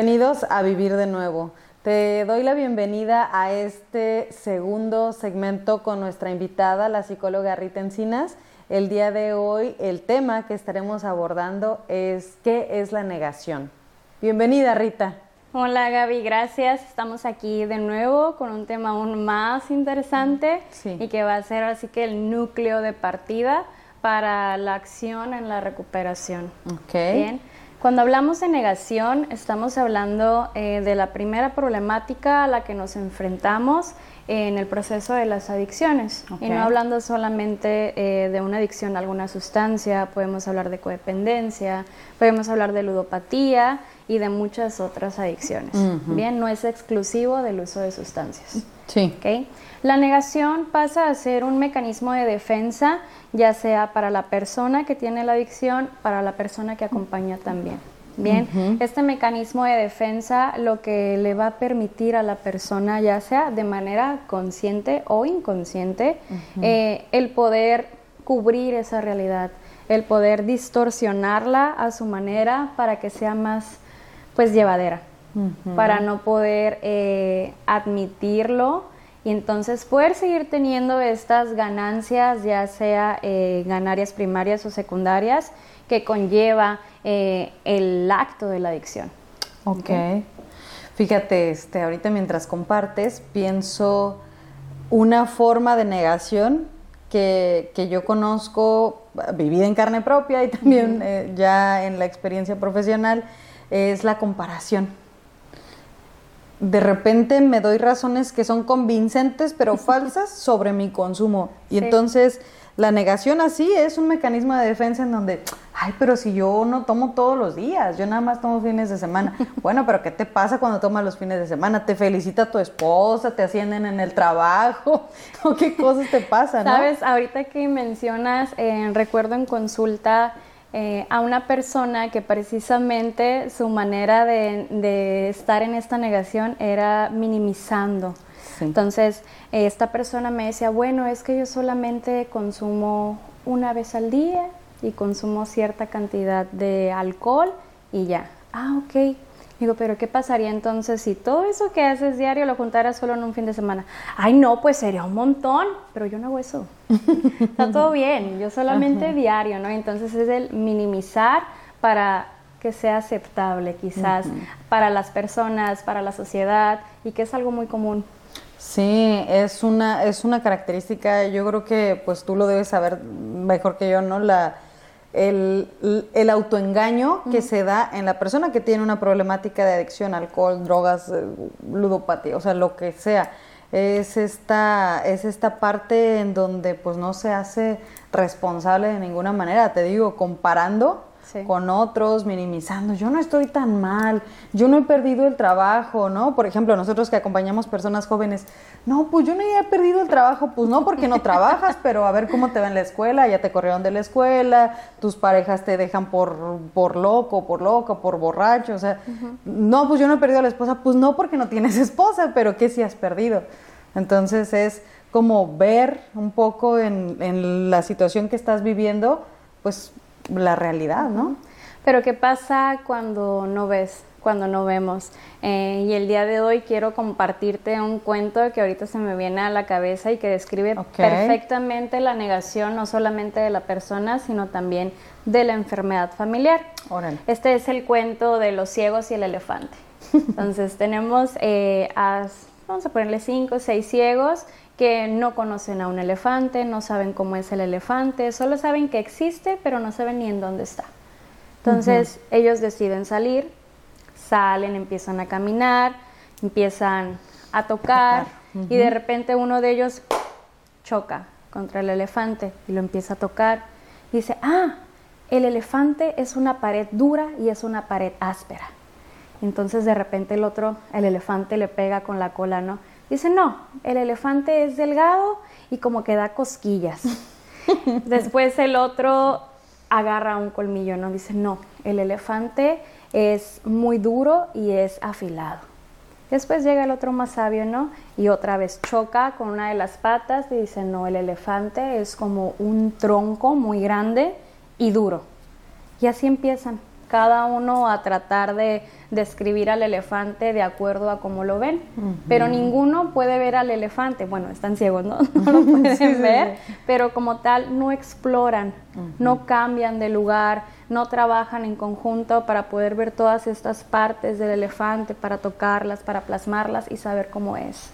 Bienvenidos a Vivir de Nuevo. Te doy la bienvenida a este segundo segmento con nuestra invitada, la psicóloga Rita Encinas. El día de hoy el tema que estaremos abordando es ¿qué es la negación? Bienvenida Rita. Hola Gaby, gracias. Estamos aquí de nuevo con un tema aún más interesante y que va a ser así que el núcleo de partida para la acción en la recuperación. Bien. Cuando hablamos de negación, estamos hablando eh, de la primera problemática a la que nos enfrentamos en el proceso de las adicciones. Y no hablando solamente eh, de una adicción a alguna sustancia, podemos hablar de codependencia, podemos hablar de ludopatía y de muchas otras adicciones. Bien, no es exclusivo del uso de sustancias. Sí. La negación pasa a ser un mecanismo de defensa, ya sea para la persona que tiene la adicción, para la persona que acompaña también. Bien, este mecanismo de defensa lo que le va a permitir a la persona, ya sea de manera consciente o inconsciente, eh, el poder cubrir esa realidad, el poder distorsionarla a su manera para que sea más pues llevadera, para no poder eh, admitirlo y entonces poder seguir teniendo estas ganancias, ya sea eh, ganancias primarias o secundarias, que conlleva eh, el acto de la adicción. Ok. Fíjate, este, ahorita mientras compartes, pienso una forma de negación que, yo conozco, vivida en carne propia y también eh, ya en la experiencia profesional, es la comparación de repente me doy razones que son convincentes pero falsas sobre mi consumo. Y entonces la negación así es un mecanismo de defensa en donde, ay, pero si yo no tomo todos los días, yo nada más tomo fines de semana. bueno, pero ¿qué te pasa cuando tomas los fines de semana? ¿Te felicita tu esposa? ¿Te ascienden en el trabajo? ¿O qué cosas te pasan? Sabes, ahorita que mencionas, eh, recuerdo en consulta eh, a una persona que precisamente su manera de, estar en esta negación era minimizando. Entonces, esta persona me decía, bueno, es que yo solamente consumo una vez al día y consumo cierta cantidad de alcohol y ya. Ah, ok. Digo, pero ¿qué pasaría entonces si todo eso que haces diario lo juntaras solo en un fin de semana? Ay, no, pues sería un montón, pero yo no hago eso. Está todo bien, yo solamente diario, ¿no? Entonces es el minimizar para que sea aceptable quizás para las personas, para la sociedad y que es algo muy común. Sí, es una, es una característica, yo creo que pues tú lo debes saber mejor que yo, ¿no? La, el, autoengaño que se da en la persona que tiene una problemática de adicción, alcohol, drogas, eh, ludopatía, o sea, lo que sea. Es esta, es esta parte en donde pues no se hace responsable de ninguna manera, te digo, comparando con otros, minimizando, yo no estoy tan mal, yo no he perdido el trabajo, ¿no? Por ejemplo, nosotros que acompañamos personas jóvenes, no, pues yo no he perdido el trabajo, pues no porque no trabajas, pero a ver cómo te va en la escuela, ya te corrieron de la escuela, tus parejas te dejan por, por loco, por loco, por borracho, o sea, no, pues yo no he perdido a la esposa, pues no porque no tienes esposa, pero ¿qué si has perdido? Entonces es como ver un poco en, en la situación que estás viviendo, pues la realidad, ¿no? Pero ¿qué pasa cuando no ves, cuando no vemos? Eh, y el día de hoy quiero compartirte un cuento que ahorita se me viene a la cabeza y que describe perfectamente la negación no solamente de la persona, sino también de la enfermedad familiar. Este es el cuento de los ciegos y el elefante. Entonces tenemos eh, a, vamos a ponerle cinco seis ciegos que no conocen a un elefante, no saben cómo es el elefante, solo saben que existe, pero no saben ni en dónde está. Entonces ellos deciden salir, salen, empiezan a caminar, empiezan a tocar y de repente uno de ellos choca contra el elefante y lo empieza a tocar y dice, ah, el elefante es una pared dura y es una pared áspera. Entonces de repente el otro, el elefante le pega con la cola, ¿no? Dice, no, el elefante es delgado y como que da cosquillas. Después el otro agarra un colmillo, ¿no? Dice, no, el elefante es muy duro y es afilado. Después llega el otro más sabio, ¿no? Y otra vez choca con una de las patas y dice, no, el elefante es como un tronco muy grande y duro. Y así empiezan cada uno a tratar de describir al elefante de acuerdo a cómo lo ven, pero ninguno puede ver al elefante, bueno, están ciegos, ¿no? No lo pueden ver, pero como tal no exploran, no cambian de lugar, no trabajan en conjunto para poder ver todas estas partes del elefante, para tocarlas, para plasmarlas y saber cómo es.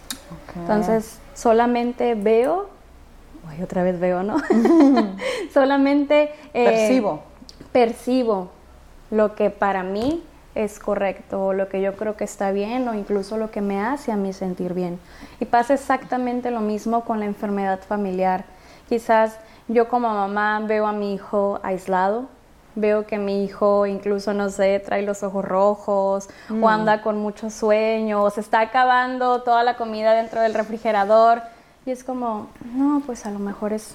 Entonces, solamente veo, Ay, otra vez veo, ¿no? solamente eh, percibo. Percibo lo que para mí es correcto, o lo que yo creo que está bien, o incluso lo que me hace a mí sentir bien. Y pasa exactamente lo mismo con la enfermedad familiar. Quizás yo como mamá veo a mi hijo aislado, veo que mi hijo incluso, no sé, trae los ojos rojos, o mm. anda con mucho sueño, o se está acabando toda la comida dentro del refrigerador. Y es como, no, pues a lo mejor es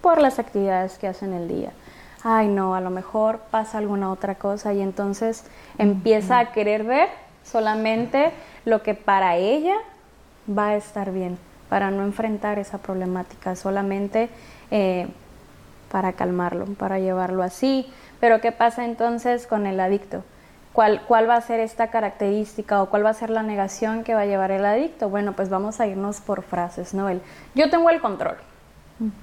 por las actividades que hacen el día ay no, a lo mejor pasa alguna otra cosa y entonces empieza a querer ver solamente lo que para ella va a estar bien, para no enfrentar esa problemática, solamente eh, para calmarlo, para llevarlo así. Pero ¿qué pasa entonces con el adicto? ¿Cuál, ¿Cuál va a ser esta característica o cuál va a ser la negación que va a llevar el adicto? Bueno, pues vamos a irnos por frases, ¿no? El, yo tengo el control.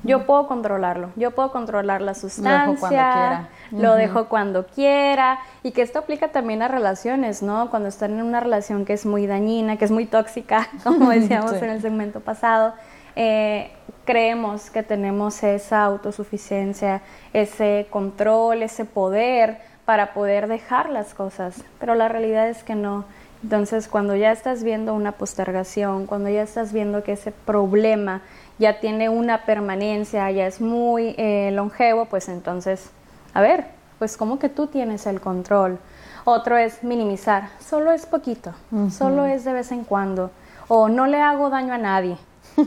Yo puedo controlarlo, yo puedo controlar la sustancia, lo dejo cuando quiera, y que esto aplica también a relaciones, ¿no? Cuando están en una relación que es muy dañina, que es muy tóxica, como decíamos en el segmento pasado, eh, creemos que tenemos esa autosuficiencia, ese control, ese poder para poder dejar las cosas, pero la realidad es que no. Entonces, cuando ya estás viendo una postergación, cuando ya estás viendo que ese problema ya tiene una permanencia, ya es muy eh, longevo, pues entonces, a ver, pues como que tú tienes el control. Otro es minimizar, solo es poquito, solo es de vez en cuando, o no le hago daño a nadie.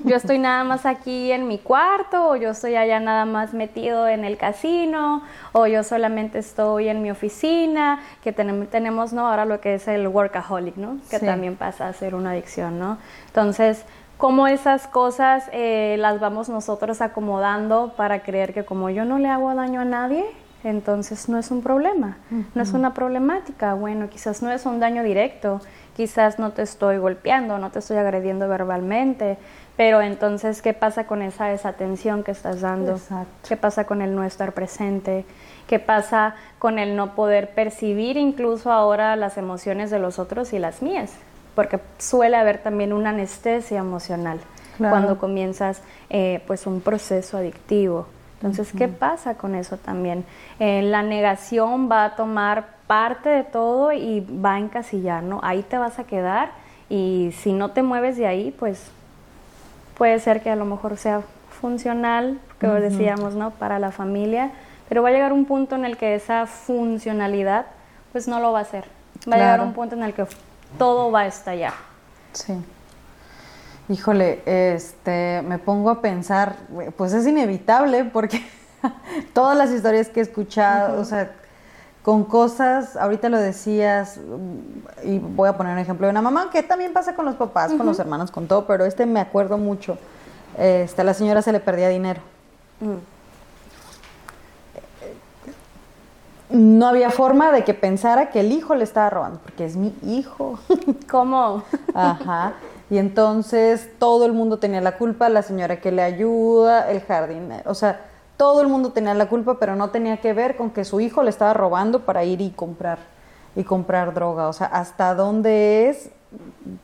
Yo estoy nada más aquí en mi cuarto, o yo estoy allá nada más metido en el casino, o yo solamente estoy en mi oficina, que tenemos, ¿no? Ahora lo que es el workaholic, ¿no? Que también pasa a ser una adicción, ¿no? Entonces, cómo esas cosas eh, las vamos nosotros acomodando para creer que como yo no le hago daño a nadie, entonces no es un problema, no es una problemática. Bueno, quizás no es un daño directo, quizás no te estoy golpeando, no te estoy agrediendo verbalmente, pero entonces, ¿qué pasa con esa desatención que estás dando? ¿Qué pasa con el no estar presente? ¿Qué pasa con el no poder percibir incluso ahora las emociones de los otros y las mías? Porque suele haber también una anestesia emocional cuando comienzas eh, pues un proceso adictivo. Entonces, ¿qué pasa con eso también? Eh, la negación va a tomar parte de todo y va a encasillar, ¿no? Ahí te vas a quedar y si no te mueves de ahí, pues puede ser que a lo mejor sea funcional, que decíamos, ¿no? Para la familia, pero va a llegar un punto en el que esa funcionalidad, pues no lo va a hacer. Va a llegar un punto en el que todo va a estallar. Sí. Híjole, este, me pongo a pensar, pues es inevitable porque todas las historias que he escuchado, o sea, con cosas, ahorita lo decías, y voy a poner un ejemplo de una mamá, que también pasa con los papás, con los hermanos, con todo, pero este me acuerdo mucho. Este, a la señora se le perdía dinero. Mm. No había forma de que pensara que el hijo le estaba robando, porque es mi hijo. ¿Cómo? Ajá. Y entonces todo el mundo tenía la culpa, la señora que le ayuda, el jardinero, o sea, todo el mundo tenía la culpa, pero no tenía que ver con que su hijo le estaba robando para ir y comprar y comprar droga, o sea, hasta dónde es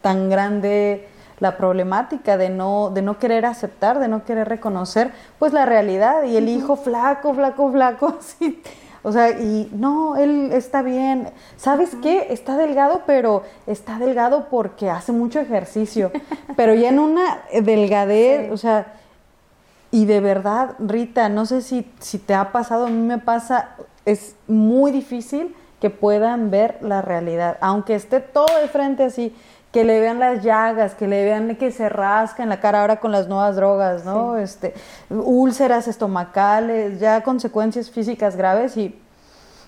tan grande la problemática de no de no querer aceptar, de no querer reconocer pues la realidad y el hijo flaco, flaco, flaco así o sea, y no, él está bien. ¿Sabes qué? Está delgado, pero está delgado porque hace mucho ejercicio. pero ya en una delgadez, o sea, y de verdad, Rita, no sé si, si te ha pasado, a mí me pasa, es muy difícil que puedan ver la realidad, aunque esté todo de frente así que le vean las llagas, que le vean que se rasca en la cara ahora con las nuevas drogas, ¿no? Este, úlceras estomacales, ya consecuencias físicas graves y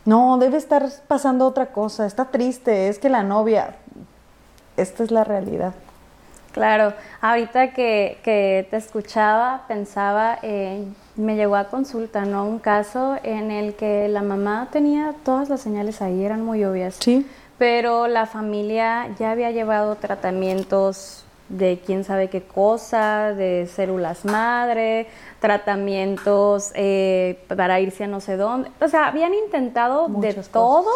no, debe estar pasando otra cosa, está triste, es que la novia, esta es la realidad. Claro, ahorita que, que te escuchaba, pensaba, me llegó a consulta, ¿no? Un caso en el que la mamá tenía todas las señales ahí, eran muy obvias. Sí. Pero la familia ya había llevado tratamientos de quién sabe qué cosa, de células madre, tratamientos eh, para irse a no sé dónde. O sea, habían intentado de todo,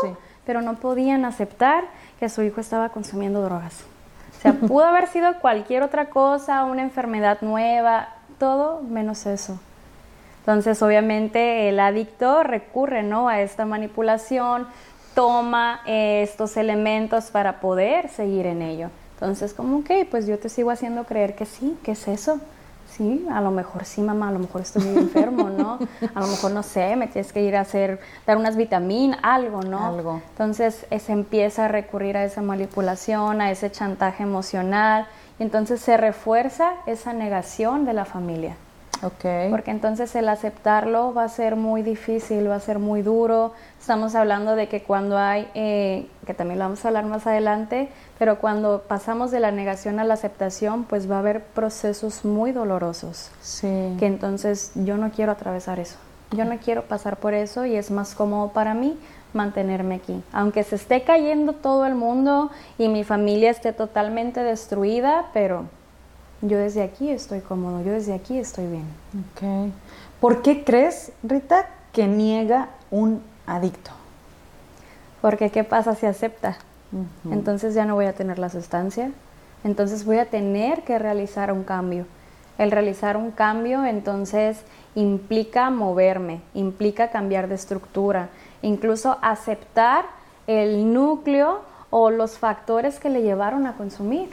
pero no podían aceptar que su hijo estaba consumiendo drogas. O sea, pudo haber sido cualquier otra cosa, una enfermedad nueva, todo menos eso. Entonces, obviamente, el adicto recurre ¿no? a esta manipulación, toma eh, estos elementos para poder seguir en ello. Entonces, como, que pues yo te sigo haciendo creer que sí, que es eso. Sí, a lo mejor sí, mamá, a lo mejor estoy muy enfermo, ¿no? A lo mejor, no sé, me tienes que ir a hacer, dar unas vitaminas, algo, ¿no? Algo. Entonces, se empieza a recurrir a esa manipulación, a ese chantaje emocional, y entonces se refuerza esa negación de la familia. Okay. Porque entonces el aceptarlo va a ser muy difícil, va a ser muy duro. Estamos hablando de que cuando hay, eh, que también lo vamos a hablar más adelante, pero cuando pasamos de la negación a la aceptación, pues va a haber procesos muy dolorosos. Sí. Que entonces yo no quiero atravesar eso. Yo no quiero pasar por eso y es más cómodo para mí mantenerme aquí. Aunque se esté cayendo todo el mundo y mi familia esté totalmente destruida, pero yo desde aquí estoy cómodo, yo desde aquí estoy bien. Ok. ¿Por qué crees, Rita, que niega un adicto? Porque ¿qué pasa si acepta? Entonces ya no voy a tener la sustancia, entonces voy a tener que realizar un cambio. El realizar un cambio entonces implica moverme, implica cambiar de estructura, incluso aceptar el núcleo o los factores que le llevaron a consumir.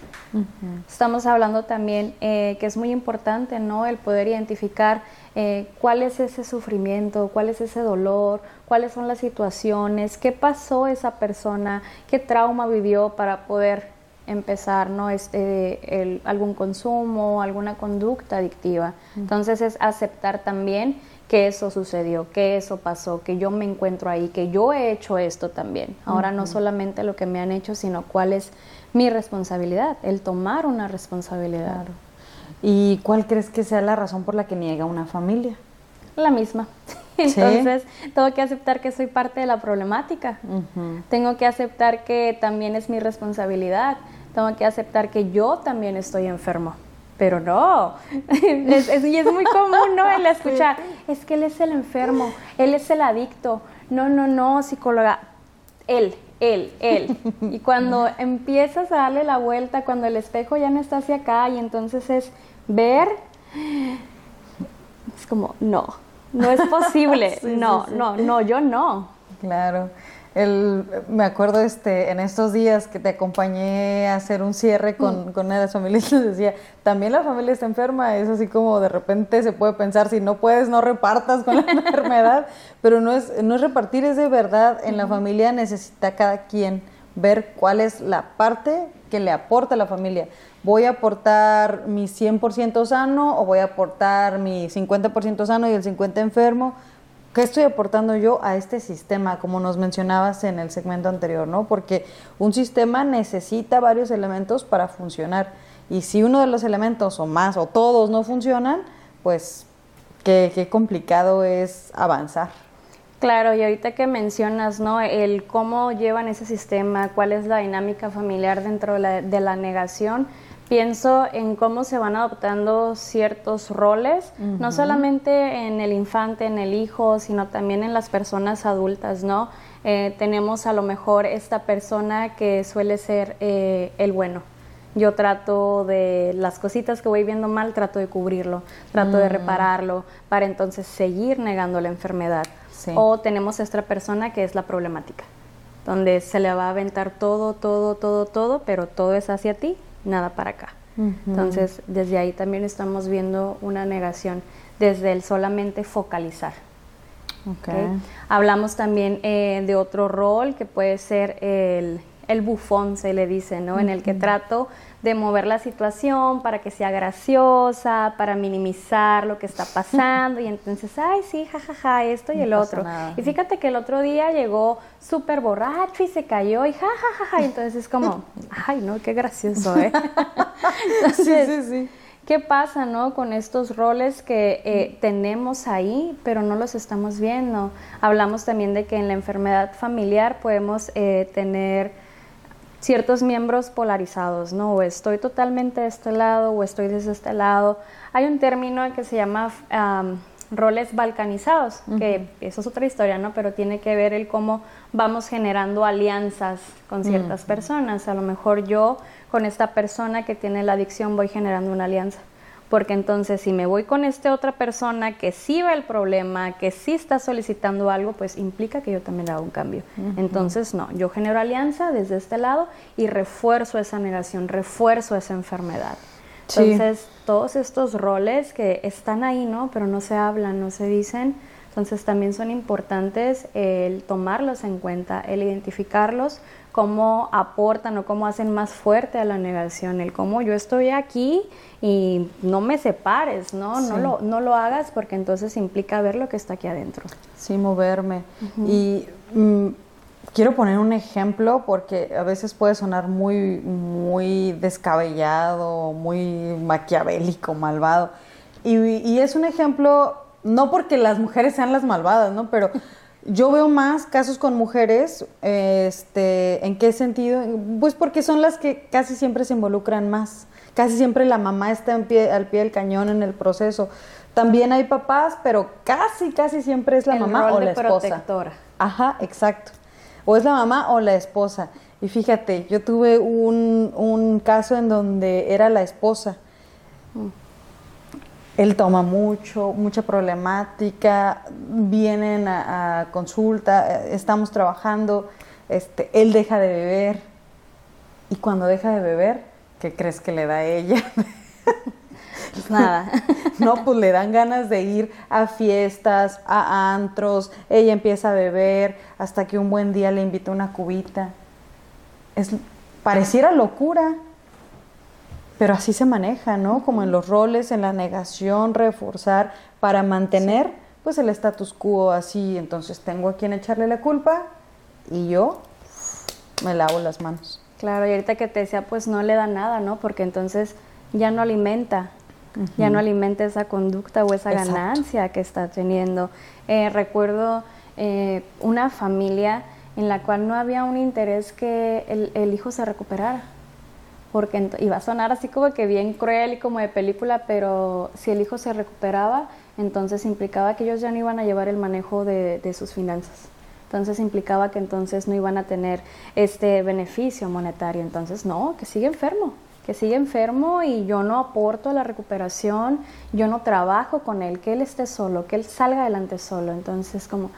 Estamos hablando también eh, que es muy importante, ¿no? El poder identificar eh, cuál es ese sufrimiento, cuál es ese dolor, cuáles son las situaciones, qué pasó esa persona, qué trauma vivió para poder empezar, ¿no? Este, algún consumo, alguna conducta adictiva. Entonces es aceptar también que eso sucedió, que eso pasó, que yo me encuentro ahí, que yo he hecho esto también. Ahora no solamente lo que me han hecho, sino cuál es mi responsabilidad, el tomar una responsabilidad. ¿Y cuál crees que sea la razón por la que niega una familia? La misma. Entonces, tengo que aceptar que soy parte de la problemática. Tengo que aceptar que también es mi responsabilidad. Tengo que aceptar que yo también estoy enfermo pero no. es, y es muy común, ¿no? El escuchar, es que él es el enfermo, él es el adicto. No, no, no, psicóloga. Él, él, él. Y cuando empiezas a darle la vuelta, cuando el espejo ya no está hacia acá y entonces es ver, es como, no, no es posible. no, no, no, yo no. Claro. El, me acuerdo este, en estos días que te acompañé a hacer un cierre con, mm. con una de las familias, les decía, también la familia está enferma, es así como de repente se puede pensar, si no puedes, no repartas con la enfermedad, pero no es, no es repartir, es de verdad, en la familia necesita cada quien ver cuál es la parte que le aporta a la familia. ¿Voy a aportar mi 100% sano o voy a aportar mi 50% sano y el 50% enfermo? ¿Qué estoy aportando yo a este sistema, como nos mencionabas en el segmento anterior, ¿no? Porque un sistema necesita varios elementos para funcionar. Y si uno de los elementos o más o todos no funcionan, pues qué, complicado es avanzar. Claro, y ahorita que mencionas, ¿no? El cómo llevan ese sistema, cuál es la dinámica familiar dentro de la, de la negación, pienso en cómo se van adoptando ciertos roles, no solamente en el infante, en el hijo, sino también en las personas adultas, ¿no? Eh, tenemos a lo mejor esta persona que suele ser eh, el bueno. Yo trato de las cositas que voy viendo mal, trato de cubrirlo, trato de mm. repararlo para entonces seguir negando la enfermedad. O tenemos esta persona que es la problemática, donde se le va a aventar todo, todo, todo, todo, pero todo es hacia ti nada para acá. Entonces, desde ahí también estamos viendo una negación, desde el solamente focalizar. Hablamos también eh, de otro rol que puede ser el, el bufón, se le dice, ¿no? En el que trato de mover la situación para que sea graciosa, para minimizar lo que está pasando y entonces, ay, sí, jajaja, ja, ja, esto y el otro. Y fíjate que el otro día llegó súper borracho y se cayó y jajaja, ja, y entonces es como, ay, no, qué gracioso, ¿eh? sí, sí, sí. ¿Qué pasa, no? Con estos roles que eh, tenemos ahí, pero no los estamos viendo. Hablamos también de que en la enfermedad familiar podemos eh, tener ciertos miembros polarizados, ¿no? O estoy totalmente de este lado o estoy desde este lado. Hay un término que se llama roles balcanizados, que eso es otra historia, ¿no? Pero tiene que ver el cómo vamos generando alianzas con ciertas personas. A lo mejor yo con esta persona que tiene la adicción voy generando una alianza. Porque entonces si me voy con esta otra persona que sí ve el problema, que sí está solicitando algo, pues implica que yo también hago un cambio. Entonces, no, yo genero alianza desde este lado y refuerzo esa negación, refuerzo esa enfermedad. Entonces, todos estos roles que están ahí, ¿no? Pero no se hablan, no se dicen, entonces también son importantes el tomarlos en cuenta, el identificarlos, cómo aportan o cómo hacen más fuerte a la negación, el cómo yo estoy aquí y no me separes, ¿no? No, lo, no lo hagas porque entonces implica ver lo que está aquí adentro. Sí, moverme. Y mm, quiero poner un ejemplo porque a veces puede sonar muy, muy descabellado, muy maquiavélico, malvado. Y, y es un ejemplo, no porque las mujeres sean las malvadas, ¿no? Pero yo veo más casos con mujeres, este, ¿en qué sentido? Pues porque son las que casi siempre se involucran más. Casi siempre la mamá está al pie del cañón en el proceso. También hay papás, pero casi, casi siempre es la mamá o la esposa. Protectora. Ajá, exacto. O es la mamá o la esposa. Y fíjate, yo tuve un, un caso en donde era la esposa. Mm él toma mucho, mucha problemática, vienen a, consulta, eh, estamos trabajando, este, él deja de beber y cuando deja de beber, ¿qué crees que le da a ella? Pues nada. no, pues le dan ganas de ir a fiestas, a antros, ella empieza a beber hasta que un buen día le invita una cubita. Es, pareciera locura, pero así se maneja, ¿no? Como en los roles, en la negación, reforzar para mantener pues el status quo así. Entonces tengo a quien echarle la culpa y yo me lavo las manos. Claro, y ahorita que te decía, pues no le da nada, ¿no? Porque entonces ya no alimenta, ya no alimenta esa conducta o esa ganancia que está teniendo. Eh, recuerdo eh, una familia en la cual no había un interés que el hijo se recuperara porque iba a sonar así como que bien cruel y como de película, pero si el hijo se recuperaba, entonces implicaba que ellos ya no iban a llevar el manejo de, sus finanzas. Entonces implicaba que entonces no iban a tener este beneficio monetario. Entonces, no, que sigue enfermo, que sigue enfermo y yo no aporto a la recuperación, yo no trabajo con él, que él esté solo, que él salga adelante solo. Entonces, como,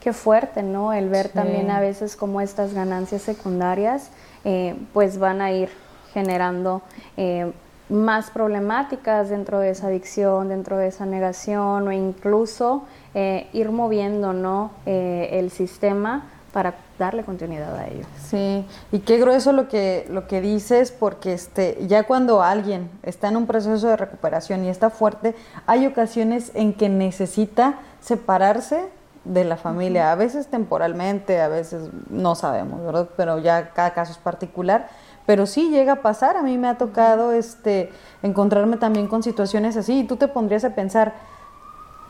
qué fuerte, ¿no? El ver también a veces como estas ganancias secundarias, eh, pues van a ir generando eh, más problemáticas dentro de esa adicción, dentro de esa negación o incluso eh, ir moviendo ¿no? Eh, el sistema para darle continuidad a ello. Sí, y qué grueso lo que, lo que dices, porque este, ya cuando alguien está en un proceso de recuperación y está fuerte, hay ocasiones en que necesita separarse de la familia, a veces temporalmente, a veces no sabemos, ¿verdad? Pero ya cada caso es particular pero sí llega a pasar, a mí me ha tocado este, encontrarme también con situaciones así y tú te pondrías a pensar,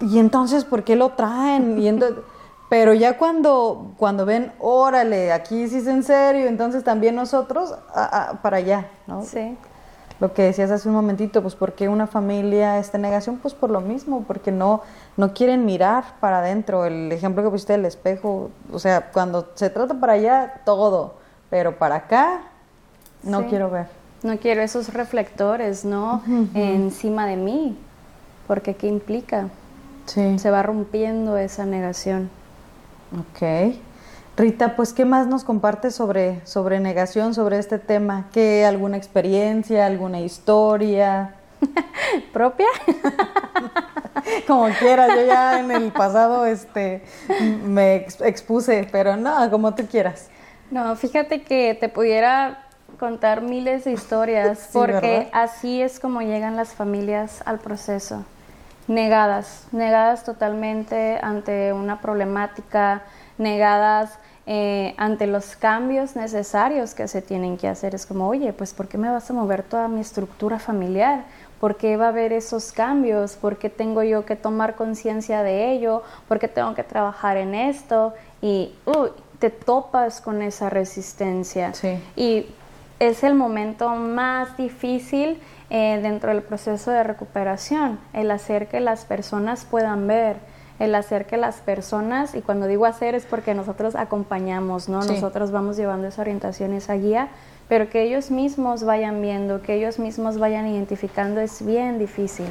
¿y entonces por qué lo traen? Y pero ya cuando, cuando ven, órale, aquí sí es en serio, entonces también nosotros para allá, ¿no? Sí. Lo que decías hace un momentito, pues ¿por qué una familia está en negación? Pues por lo mismo, porque no, no quieren mirar para adentro. El ejemplo que pusiste del espejo, o sea, cuando se trata para allá, todo, pero para acá, no quiero ver. No quiero esos reflectores, ¿no? Encima de mí, porque ¿qué implica? Sí. Se va rompiendo esa negación. Ok. Rita, pues, ¿qué más nos compartes sobre, sobre negación, sobre este tema? ¿Qué, alguna experiencia, alguna historia? ¿Propia? como quieras, yo ya en el pasado este, me expuse, pero no, como tú quieras. No, fíjate que te pudiera contar miles de historias, porque así es como llegan las familias al proceso, negadas, negadas totalmente ante una problemática, negadas eh, ante los cambios necesarios que se tienen que hacer. Es como, oye, pues ¿por qué me vas a mover toda mi estructura familiar? ¿Por qué va a haber esos cambios? ¿Por qué tengo yo que tomar conciencia de ello? ¿Por qué tengo que trabajar en esto? Y uy, te topas con esa resistencia. Y es el momento más difícil eh, dentro del proceso de recuperación, el hacer que las personas puedan ver, el hacer que las personas, y cuando digo hacer es porque nosotros acompañamos, ¿no? Nosotros vamos llevando esa orientación, esa guía, pero que ellos mismos vayan viendo, que ellos mismos vayan identificando es bien difícil.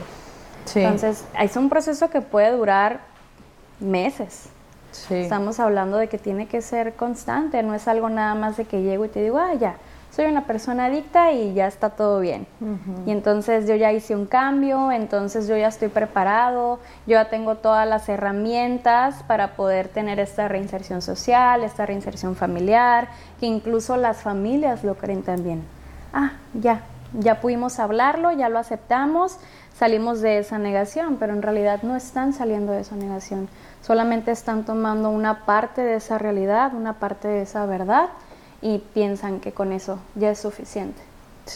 Entonces, es un proceso que puede durar meses. Estamos hablando de que tiene que ser constante, no es algo nada más de que llego y te digo, ah, ya, soy una persona adicta y ya está todo bien. Y entonces yo ya hice un cambio, entonces yo ya estoy preparado, yo ya tengo todas las herramientas para poder tener esta reinserción social, esta reinserción familiar, que incluso las familias lo creen también. Ah, ya, ya pudimos hablarlo, ya lo aceptamos, salimos de esa negación, pero en realidad no están saliendo de esa negación, solamente están tomando una parte de esa realidad, una parte de esa verdad y piensan que con eso ya es suficiente.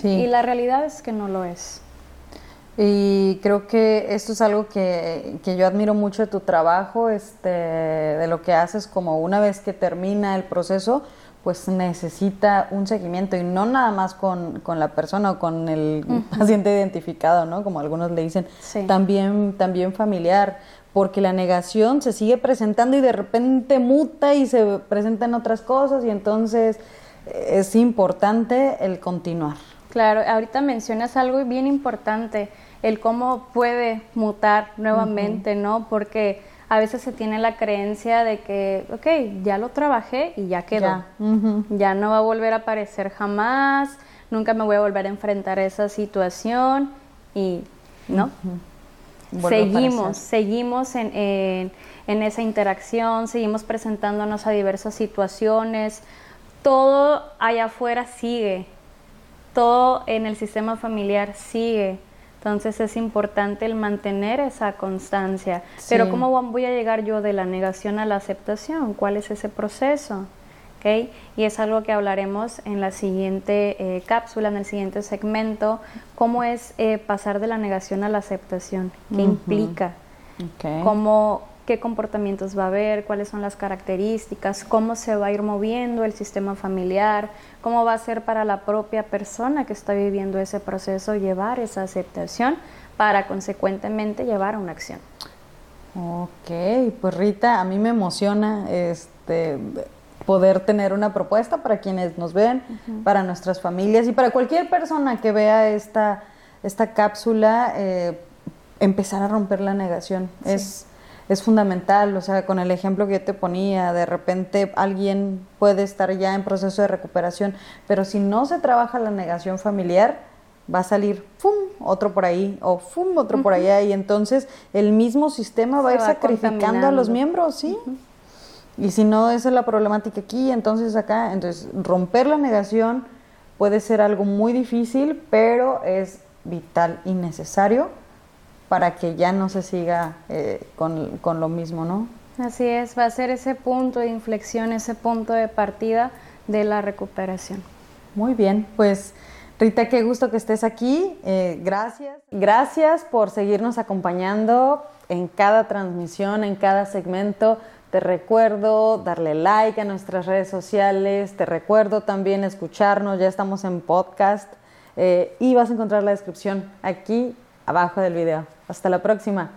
Y la realidad es que no lo es. Y creo que esto es algo que, que, yo admiro mucho de tu trabajo, este, de lo que haces como una vez que termina el proceso, pues necesita un seguimiento y no nada más con, con la persona o con el paciente identificado, ¿no? Como algunos le dicen, también, también familiar, porque la negación se sigue presentando y de repente muta y se presentan otras cosas y entonces eh, es importante el continuar. Claro, ahorita mencionas algo bien importante, el cómo puede mutar nuevamente, ¿no? Porque a veces se tiene la creencia de que, ok, ya lo trabajé y ya quedó. Ya, no va a volver a aparecer jamás, nunca me voy a volver a enfrentar a esa situación y, ¿no? Seguimos, seguimos en, en, esa interacción, seguimos presentándonos a diversas situaciones, todo allá afuera sigue, todo en el sistema familiar sigue. Entonces es importante el mantener esa constancia. Pero ¿cómo voy a llegar yo de la negación a la aceptación? ¿Cuál es ese proceso? Y es algo que hablaremos en la siguiente eh, cápsula, en el siguiente segmento, cómo es eh, pasar de la negación a la aceptación, qué implica, cómo, qué comportamientos va a haber, cuáles son las características, cómo se va a ir moviendo el sistema familiar, cómo va a ser para la propia persona que está viviendo ese proceso llevar esa aceptación para consecuentemente llevar a una acción. Ok, pues Rita, a mí me emociona este poder tener una propuesta para quienes nos ven, para nuestras familias y para cualquier persona que vea esta, esta cápsula, eh, empezar a romper la negación. Es, es fundamental, o sea, con el ejemplo que yo te ponía, de repente alguien puede estar ya en proceso de recuperación, pero si no se trabaja la negación familiar, va a salir ¡fum! otro por ahí o ¡fum! otro por allá y entonces el mismo sistema va a ir sacrificando a los miembros, ¿sí? Y si no, esa es la problemática aquí, entonces acá, entonces romper la negación puede ser algo muy difícil, pero es vital y necesario para que ya no se siga eh, con, con lo mismo, ¿no? Así es, va a ser ese punto de inflexión, ese punto de partida de la recuperación. Muy bien, pues Rita, qué gusto que estés aquí. Eh, gracias. Gracias por seguirnos acompañando en cada transmisión, en cada segmento te recuerdo darle like a nuestras redes sociales, te recuerdo también escucharnos, ya estamos en podcast eh, y vas a encontrar la descripción aquí abajo del video. Hasta la próxima.